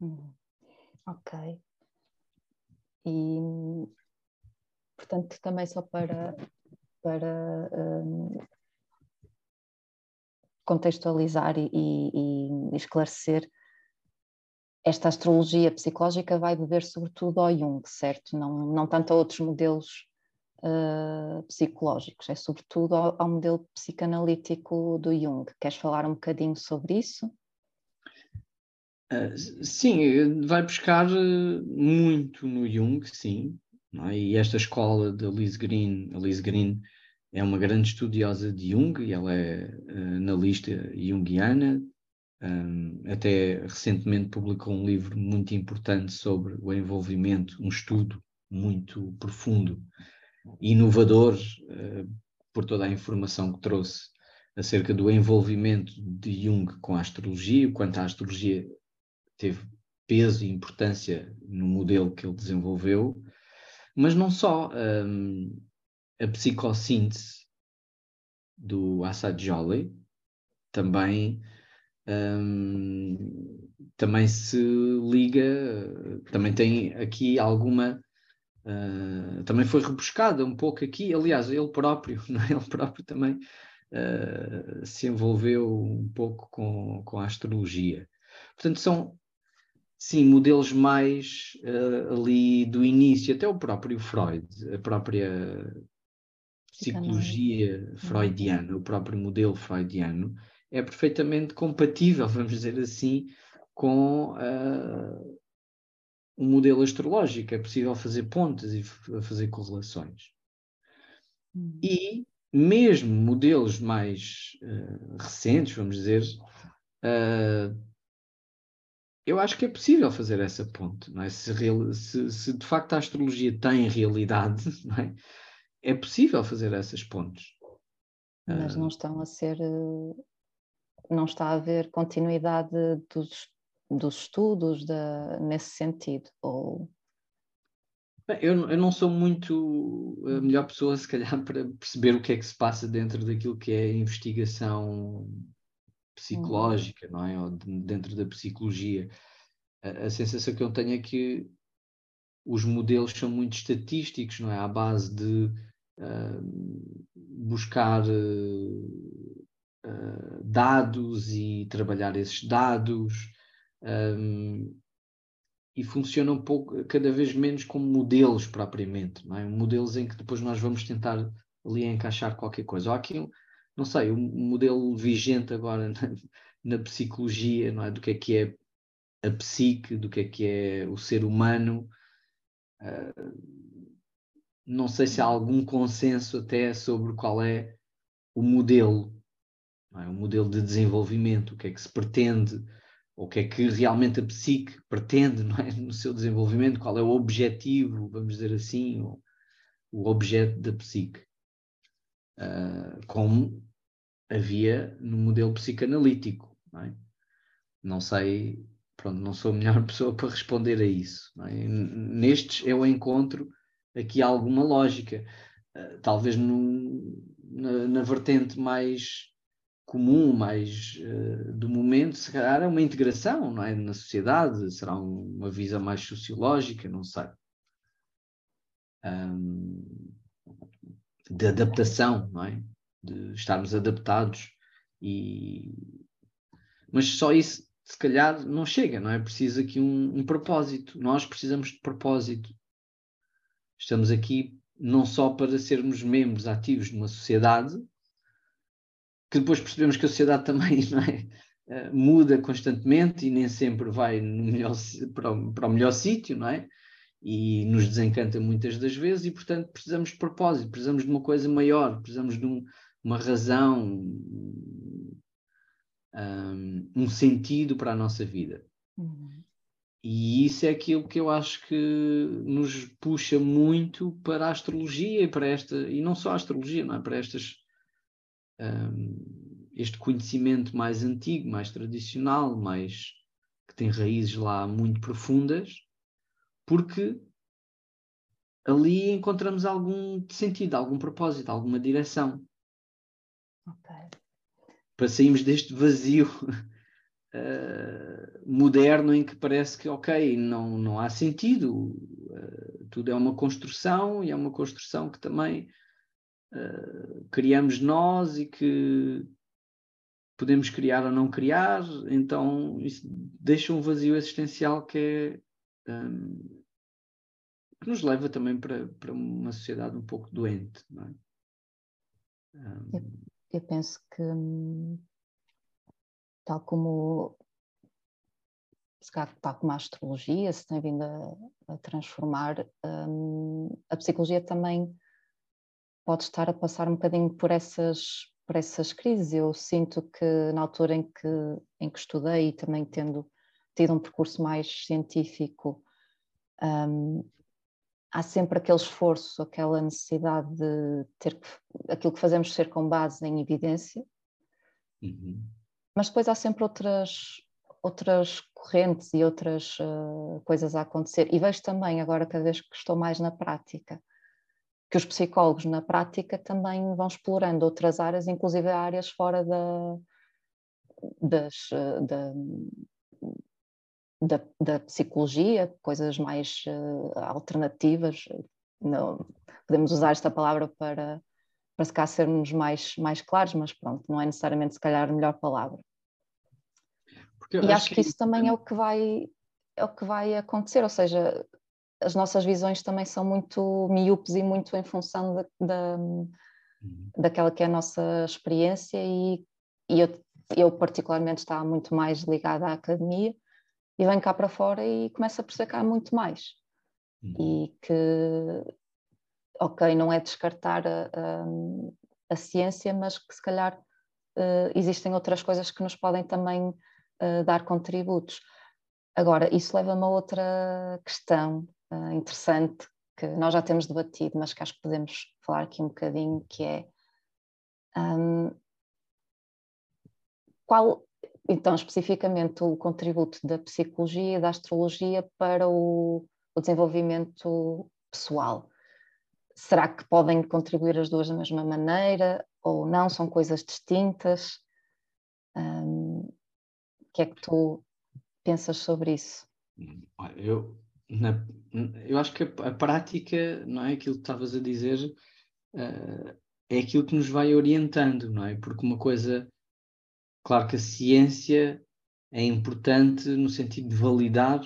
Hum, ok. E, portanto, também só para, para um, contextualizar e, e, esclarecer, esta astrologia psicológica vai beber sobretudo ao Jung, certo? Não, não tanto a outros modelos uh, psicológicos, é sobretudo ao, ao, modelo psicanalítico do Jung. Queres falar um bocadinho sobre isso? Uh, sim, vai buscar ah, muito no Jung, sim. É? E esta escola de Liz Green, a Liz Green é uma grande estudiosa de Jung e ela é analista junguiana. Até recentemente publicou um livro muito importante sobre o envolvimento, um estudo muito profundo e inovador por toda a informação que trouxe acerca do envolvimento de Jung com a astrologia, quanto a astrologia teve peso e importância no modelo que ele desenvolveu, mas não só um, a psicossíntese do Assad Jolie também um, também se liga, também tem aqui alguma uh, também foi rebuscada um pouco aqui, aliás, ele próprio, é? ele próprio também uh, se envolveu um pouco com, com a astrologia. Portanto, são sim modelos mais uh, ali do início, até o próprio Freud, a própria psicologia freudiana, o próprio modelo freudiano, é perfeitamente compatível, vamos dizer assim, com uh, um modelo astrológico. É possível fazer pontes e fazer correlações. Hum. E mesmo modelos mais uh, recentes, vamos dizer, uh, eu acho que é possível fazer essa ponte. Não é? se, real, se, se, de facto a astrologia tem realidade, não é? é possível fazer essas pontes. Mas não estão a ser. Não está a haver continuidade dos, dos estudos de, nesse sentido? Ou eu, eu, não sou muito a melhor pessoa, se calhar, para perceber o que é que se passa dentro daquilo que é a investigação psicológica, não é? Ou dentro da psicologia. A, a, sensação que eu tenho é que os modelos são muito estatísticos, não é? À base de uh, buscar uh, dados e trabalhar esses dados. Um, e funciona um pouco, cada vez menos como modelos propriamente, não é? Modelos em que depois nós vamos tentar ali encaixar qualquer coisa. Ou aqui, não sei, um modelo vigente agora na, na, psicologia, não é? Do que é que é a psique, do que é que é o ser humano. Uh, não sei se há algum consenso até sobre qual é o modelo, é? o modelo de desenvolvimento, o que é que se pretende, o que é que realmente a psique pretende é? no seu desenvolvimento, qual é o objetivo, vamos dizer assim, o, o objeto da psique. Uh, como havia no modelo psicanalítico. Não, é? não, sei, pronto, não sou a melhor pessoa para responder a isso. É? Nestes eu encontro aqui alguma lógica. Uh, talvez no, na, na vertente mais comum, mais uh, do momento, se calhar é uma integração não é? na sociedade, será um, uma visão mais sociológica, não sei. Um, de adaptação, não é? De estarmos adaptados e mas só isso se calhar não chega, não é? Preciso aqui um, um propósito. Nós precisamos de propósito. Estamos aqui não só para sermos membros ativos de uma sociedade, que depois percebemos que a sociedade também é? uh, muda constantemente e nem sempre vai melhor, para, o, para o melhor sítio, não é? E nos desencanta muitas das vezes e, portanto, precisamos de propósito, precisamos de uma coisa maior, precisamos de um, uma razão, um, um, sentido para a nossa vida. Uhum. E isso é aquilo que eu acho que nos puxa muito para a astrologia e para esta, e não só a astrologia, não é? para estas um, este conhecimento mais antigo, mais tradicional, mais que tem raízes lá muito profundas, porque ali encontramos algum sentido, algum propósito, alguma direção. Okay. Para sairmos deste vazio uh, moderno em que parece que, ok, não, não há sentido, uh, tudo é uma construção e é uma construção que também uh, criamos nós e que podemos criar ou não criar, então isso deixa um vazio existencial que é um, que nos leva também para, para uma sociedade um pouco doente, não é? Um, eu, eu, penso que tal como tal como a astrologia se tem vindo a, a transformar, um, a psicologia também pode estar a passar um bocadinho por essas, por essas crises. Eu sinto que na altura em que, em que estudei e também tendo tido um percurso mais científico, um, há sempre aquele esforço, aquela necessidade de ter que, aquilo que fazemos ser com base em evidência, uhum. mas depois há sempre outras, outras correntes e outras uh, coisas a acontecer. E vejo também, agora, cada vez que estou mais na prática, que os psicólogos na prática também vão explorando outras áreas, inclusive áreas fora da, das, eh, da, da, da, psicologia, coisas mais uh, alternativas. Não, podemos usar esta palavra para, para se cá sermos mais, mais claros, mas pronto, não é necessariamente se calhar a melhor palavra. Porque e acho que, que isso também é o que vai é o que vai acontecer, ou seja, as nossas visões também são muito miúpes e muito em função da, da uhum. daquela que é a nossa experiência e, e eu, eu particularmente estava muito mais ligada à academia e venho cá para fora e começo a perceber que há muito mais uhum. e que ok, não é descartar a, a, a ciência, mas que se calhar uh, existem outras coisas que nos podem também uh, dar contributos. Agora, isso leva-me a outra questão uh, interessante que nós já temos debatido, mas que acho que podemos falar aqui um bocadinho, que é um, qual, então, especificamente o contributo da psicologia e da astrologia para o, o desenvolvimento pessoal. Será que podem contribuir as duas da mesma maneira ou não? São coisas distintas? Um, o que é que tu pensas sobre isso? Eu, na, eu acho que a, a, prática, não é aquilo que estavas a dizer, uh, é aquilo que nos vai orientando, não é? Porque uma coisa, claro que a ciência é importante no sentido de validar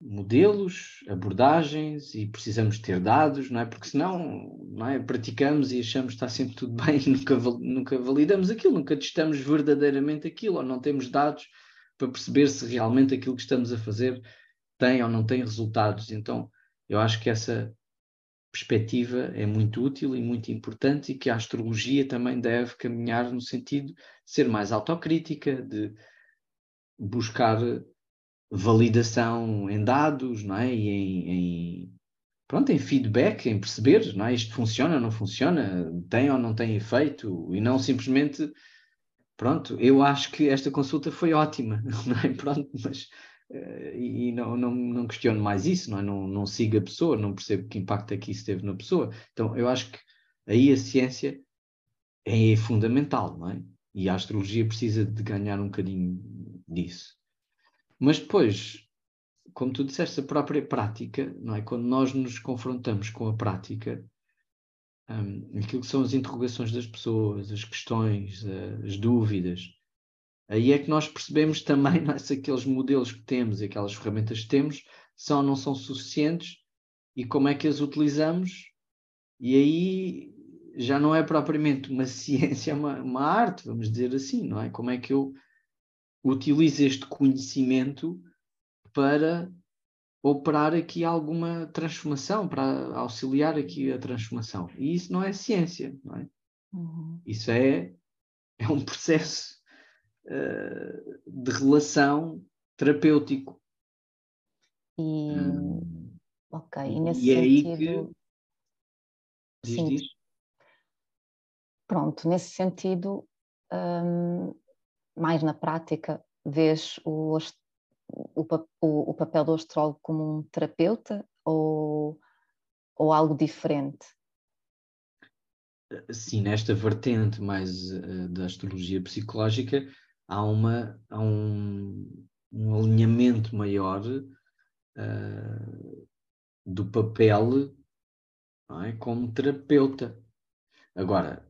modelos, abordagens e precisamos ter dados, não é? Porque senão não é? praticamos e achamos que está sempre tudo bem e nunca, nunca validamos aquilo, nunca testamos verdadeiramente aquilo ou não temos dados para perceber se realmente aquilo que estamos a fazer tem ou não tem resultados. Então, eu acho que essa perspectiva é muito útil e muito importante e que a astrologia também deve caminhar no sentido de ser mais autocrítica, de buscar validação em dados, não é? E em, em, pronto, em feedback, em perceber, não é? Isto funciona, ou não funciona, tem ou não tem efeito, e não simplesmente, pronto, eu acho que esta consulta foi ótima, não é? Pronto, mas e não, não, não questiono mais isso, não, é? não, não sigo a pessoa, não percebo que impacto é que isso teve na pessoa. Então, eu acho que aí a ciência é fundamental, não é? E a astrologia precisa de ganhar um bocadinho disso. Mas depois, como tu disseste, a própria prática, não é? Quando nós nos confrontamos com a prática, um, aquilo que são as interrogações das pessoas, as questões, as dúvidas, aí é que nós percebemos também é, se aqueles modelos que temos e aquelas ferramentas que temos são ou não são suficientes e como é que as utilizamos. E aí já não é propriamente uma ciência, é uma, uma arte, vamos dizer assim, não é? Como é que eu utilizo este conhecimento para operar aqui alguma transformação, para auxiliar aqui a transformação. E isso não é ciência, não é? Uhum. Isso é, é um processo de relação terapêutico. E, hum. ok, e nesse e sentido... É aí que... Sim. diz. Pronto, nesse sentido, hum, mais na prática, vês o, o, o, o papel do astrólogo como um terapeuta ou, ou algo diferente? Sim, nesta vertente mais uh, da astrologia psicológica, há, uma, há um, um alinhamento maior uh, do papel é? como terapeuta. Agora,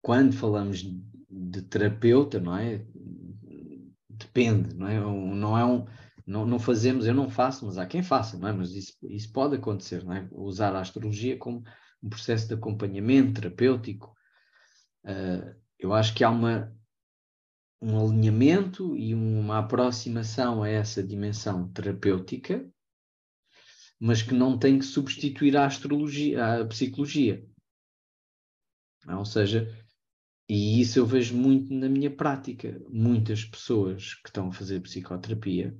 quando falamos de terapeuta, não é? Depende, não é? Não é um, não, não fazemos, eu não faço, mas há quem faça, não é? Mas isso, isso pode acontecer, não é? Usar a astrologia como um processo de acompanhamento terapêutico. Uh, eu acho que há uma, um alinhamento e uma aproximação a essa dimensão terapêutica, mas que não tem que substituir a astrologia, a psicologia. É? Ou seja, e isso eu vejo muito na minha prática. Muitas pessoas que estão a fazer psicoterapia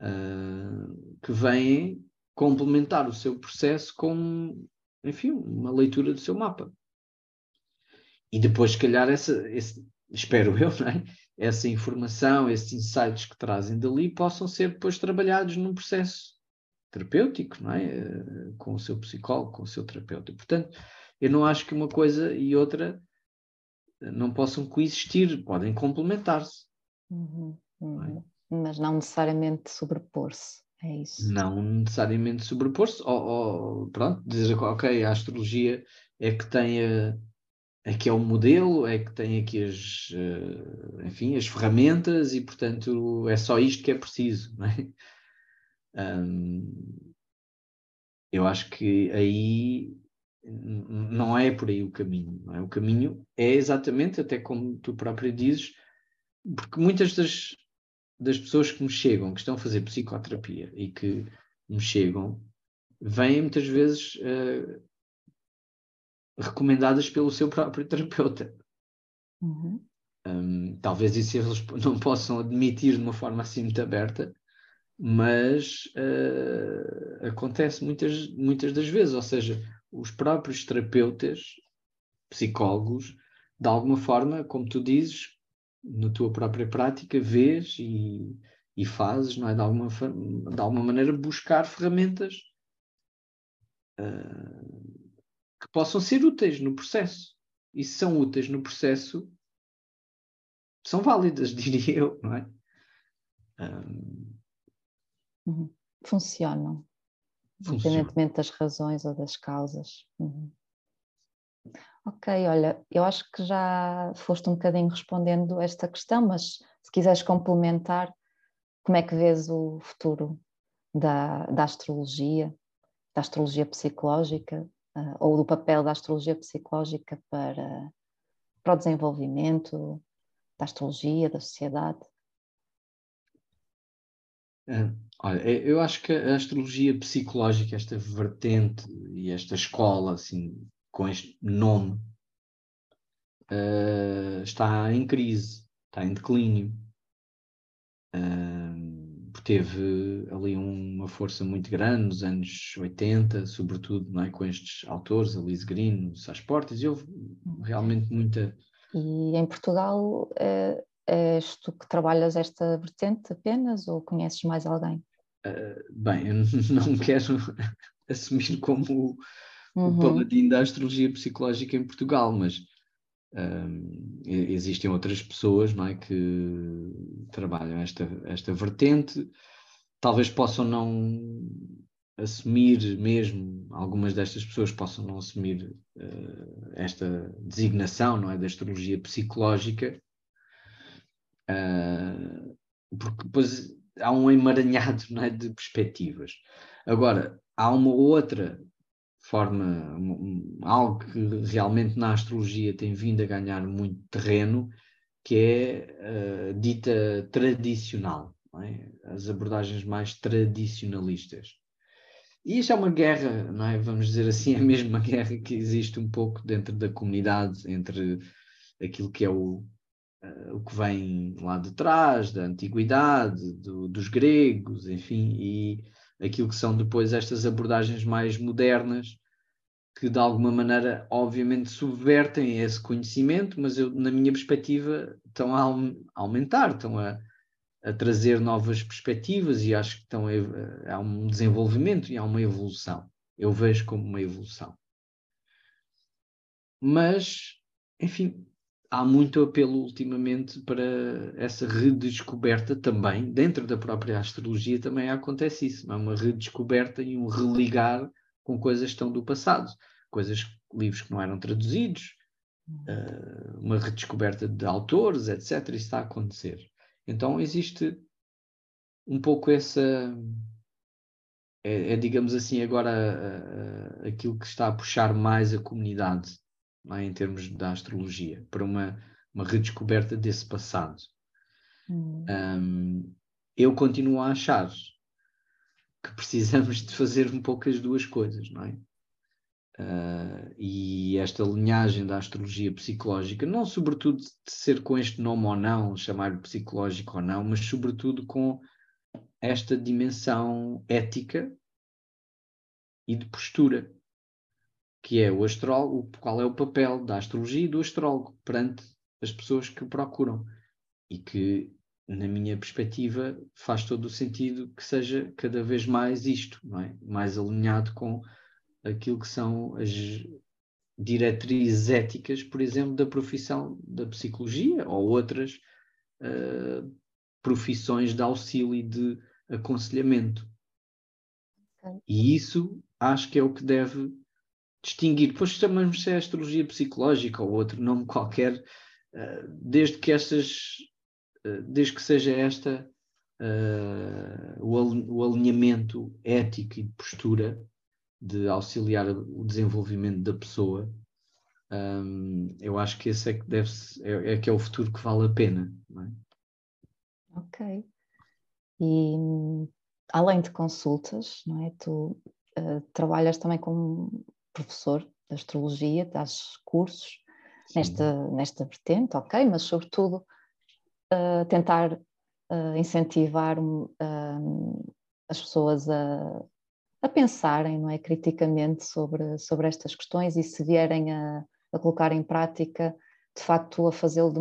uh, que vêm complementar o seu processo com, enfim, uma leitura do seu mapa. E depois, se calhar, essa, esse, espero eu, é? essa informação, esses insights que trazem dali possam ser depois trabalhados num processo terapêutico, não é? Eh, com o seu psicólogo, com o seu terapeuta. Portanto, eu não acho que uma coisa e outra não possam coexistir, podem complementar-se. Uhum, uhum. É? Mas não necessariamente sobrepor-se, é isso? Não necessariamente sobrepor-se, ou, ou, pronto, dizer, ok, a astrologia é que tem a, é que é o modelo, é que tem aqui as, eh, enfim, as ferramentas e, portanto, é só isto que é preciso, não é? Eu acho que aí não é por aí o caminho. É? O caminho é exatamente, até como tu próprio dizes, porque muitas das, das pessoas que me chegam, que estão a fazer psicoterapia e que me chegam, vêm muitas vezes uh, recomendadas pelo seu próprio terapeuta. Uhum. Um, talvez isso eles não possam admitir de uma forma assim muito aberta, mas uh, acontece muitas, muitas das vezes, ou seja, os próprios terapeutas, psicólogos, de alguma forma, como tu dizes, na tua própria prática, vês e, e fazes, não é? De alguma, de alguma maneira, buscar ferramentas uh, que possam ser úteis no processo. E se são úteis no processo, são válidas, diria eu, não é? Um, Uhum. Funcionam, Funciona. independentemente das razões ou das causas. Uhum. Ok, olha, eu acho que já foste um bocadinho respondendo esta questão, mas se quiseres complementar, como é que vês o futuro da, da astrologia, da astrologia psicológica, uh, ou do papel da astrologia psicológica para, para o desenvolvimento da astrologia, da sociedade? É, olha, é, eu acho que a astrologia psicológica, esta vertente e esta escola, assim, com este nome, uh, está em crise, está em declínio. Uh, teve ali uma força muito grande nos anos 80, sobretudo não é, com estes autores, a Liz Green, o Sás Portas, e houve realmente muita. E em Portugal uh, És tu que trabalhas esta vertente apenas ou conheces mais alguém? Uh, bem, eu não quero assumir como o, uhum. o paladino da astrologia psicológica em Portugal, mas um, existem outras pessoas não é, que trabalham esta, esta vertente, talvez possam não assumir mesmo, algumas destas pessoas possam não assumir uh, esta designação não é, da astrologia psicológica, Uh, porque depois há um emaranhado é, de perspectivas. Agora, há uma outra forma, algo que realmente na astrologia tem vindo a ganhar muito terreno, que é uh, dita tradicional, é? as abordagens mais tradicionalistas. E isso é uma guerra, não é? vamos dizer assim, é mesmo uma guerra que existe um pouco dentro da comunidade entre aquilo que é o, uh, o que vem lá de trás, da antiguidade, do, dos gregos, enfim, e aquilo que são depois estas abordagens mais modernas, que de alguma maneira, obviamente, subvertem esse conhecimento, mas eu, na minha perspectiva, estão a aumentar, estão a, a trazer novas perspectivas e acho que estão a, há um desenvolvimento e há uma evolução. Eu vejo como uma evolução. Mas, enfim, há muito apelo ultimamente para essa redescoberta também, dentro da própria astrologia também acontece isso, há uma redescoberta e um religar com coisas que estão do passado, coisas, livros que não eram traduzidos, uh, uma redescoberta de autores, etc. Isso está a acontecer. Então existe um pouco essa. É, é digamos assim, agora uh, aquilo que está a puxar mais a comunidade é? Em termos da astrologia, para uma, uma redescoberta desse passado. Hum. Um, eu continuo a achar que precisamos de fazer um pouco as duas coisas, não é? Uh, e esta linhagem da astrologia psicológica, não sobretudo de ser com este nome ou não, chamar psicológico ou não, mas sobretudo com esta dimensão ética e de postura, que é o astrólogo, qual é o papel da astrologia e do astrólogo perante as pessoas que o procuram e que, na minha perspectiva, faz todo o sentido que seja cada vez mais isto, é? mais alinhado com aquilo que são as diretrizes éticas, por exemplo, da profissão da psicologia ou outras uh, profissões de auxílio e de aconselhamento. Okay. E isso acho que é o que deve distinguir. Depois chamamos se é astrologia psicológica ou outro nome qualquer, uh, desde que estas, uh, desde que seja esta o, o alinhamento ético e de postura de auxiliar o desenvolvimento da pessoa, um, eu acho que esse é que deve é, é, que é o futuro que vale a pena. É? Ok. E além de consultas, não é? Tu uh, trabalhas também como professor de astrologia, das cursos nesta, nesta vertente, ok, mas sobretudo uh, tentar uh, incentivar as pessoas a a pensarem não é, criticamente sobre, sobre estas questões e se vierem a, a colocar em prática, de facto, a fazê-lo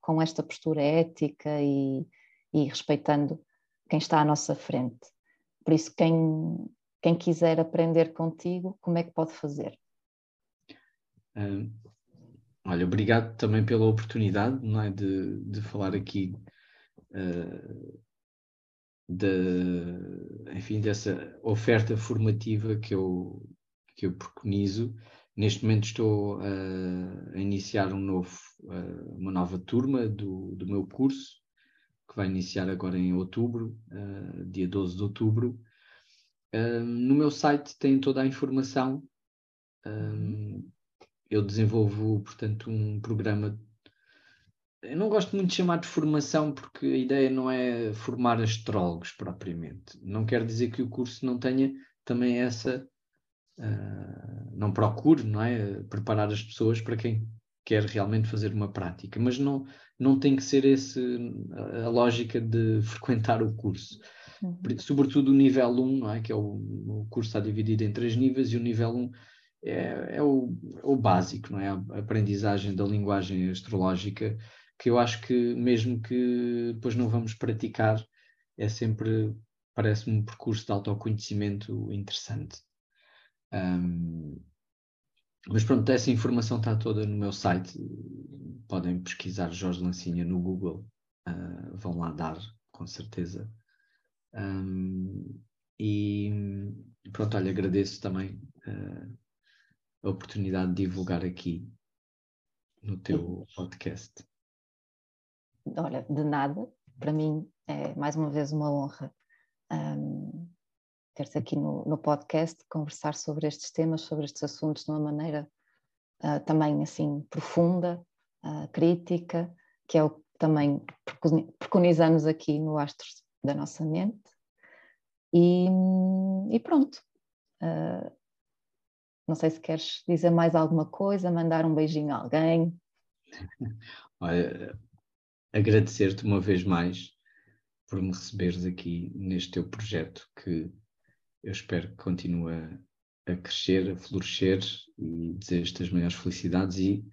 com esta postura ética e, e respeitando quem está à nossa frente. Por isso, quem, quem quiser aprender contigo, como é que pode fazer? olha, obrigado também pela oportunidade não é, de, de falar aqui uh, de, enfim, dessa oferta formativa que eu, que eu preconizo. Neste momento estou a iniciar um novo, uma nova turma do, do meu curso, que vai iniciar agora em outubro, dia 12 de outubro. No meu site tem toda a informação. Uhum. Eu desenvolvo, portanto, um programa eu não gosto muito de chamar de formação porque a ideia não é formar astrólogos propriamente. Não quer dizer que o curso não tenha também essa. Uh, não procure, não é? Preparar as pessoas para quem quer realmente fazer uma prática, mas não, não tem que ser esse a lógica de frequentar o curso. Uhum. Sobretudo o nível 1, não é? Que é o, o curso está dividido em três níveis e o nível 1 é, é o, o básico, não é? A aprendizagem da linguagem astrológica que eu acho que mesmo que depois não vamos praticar, é sempre, parece-me um percurso de autoconhecimento interessante. Um, mas pronto, essa informação está toda no meu site. Podem pesquisar Jorge Lancinha no Google, uh, vão lá dar, com certeza. Um, e pronto, olha, agradeço também uh, a oportunidade de divulgar aqui no teu podcast. Olha, de nada, para mim é mais uma vez uma honra um, ter-te aqui no, no, podcast, conversar sobre estes temas, sobre estes assuntos de uma maneira uh, também assim profunda, uh, crítica, que é o que também preconizamos aqui no Astros da Nossa Mente. E, e pronto. Uh, não sei se queres dizer mais alguma coisa, mandar um beijinho a alguém. Olha, agradecer-te uma vez mais por me receberes aqui neste teu projeto que eu espero que continue a, crescer, a florescer e desejo-te as maiores felicidades e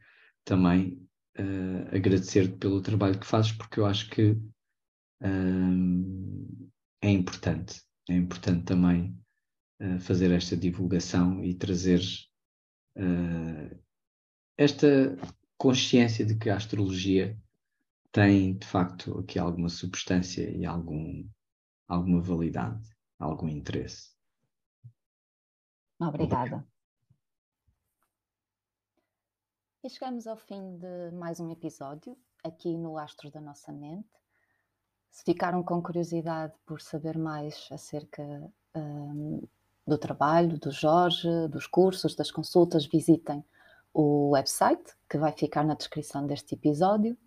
também uh, agradecer-te pelo trabalho que fazes porque eu acho que é importante, é importante também uh, fazer esta divulgação e trazer esta consciência de que a astrologia tem de facto aqui alguma substância e algum, alguma validade, algum interesse. Obrigada. E chegamos ao fim de mais um episódio aqui no Astros da Nossa Mente. Se ficaram com curiosidade por saber mais acerca um, do trabalho do Jorge, dos cursos, das consultas, visitem o website que vai ficar na descrição deste episódio.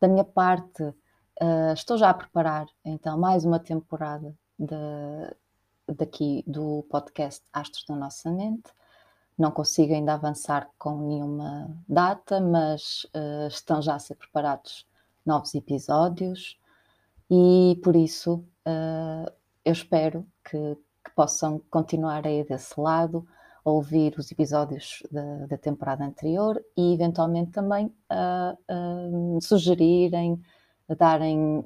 Da minha parte, uh, estou já a preparar então mais uma temporada de, daqui do podcast Astros da Nossa Mente. não consigo ainda avançar com nenhuma data, mas uh, estão já a ser preparados novos episódios e por isso uh, eu espero que, que, possam continuar aí desse lado, ouvir os episódios da, da temporada anterior e eventualmente também uh, sugerirem, darem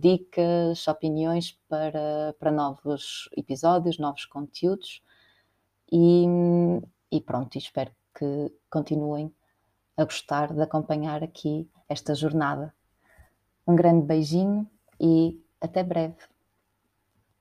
dicas, opiniões para, para novos episódios, novos conteúdos. E, e pronto, espero que continuem a gostar de acompanhar aqui esta jornada. Um grande beijinho e até breve.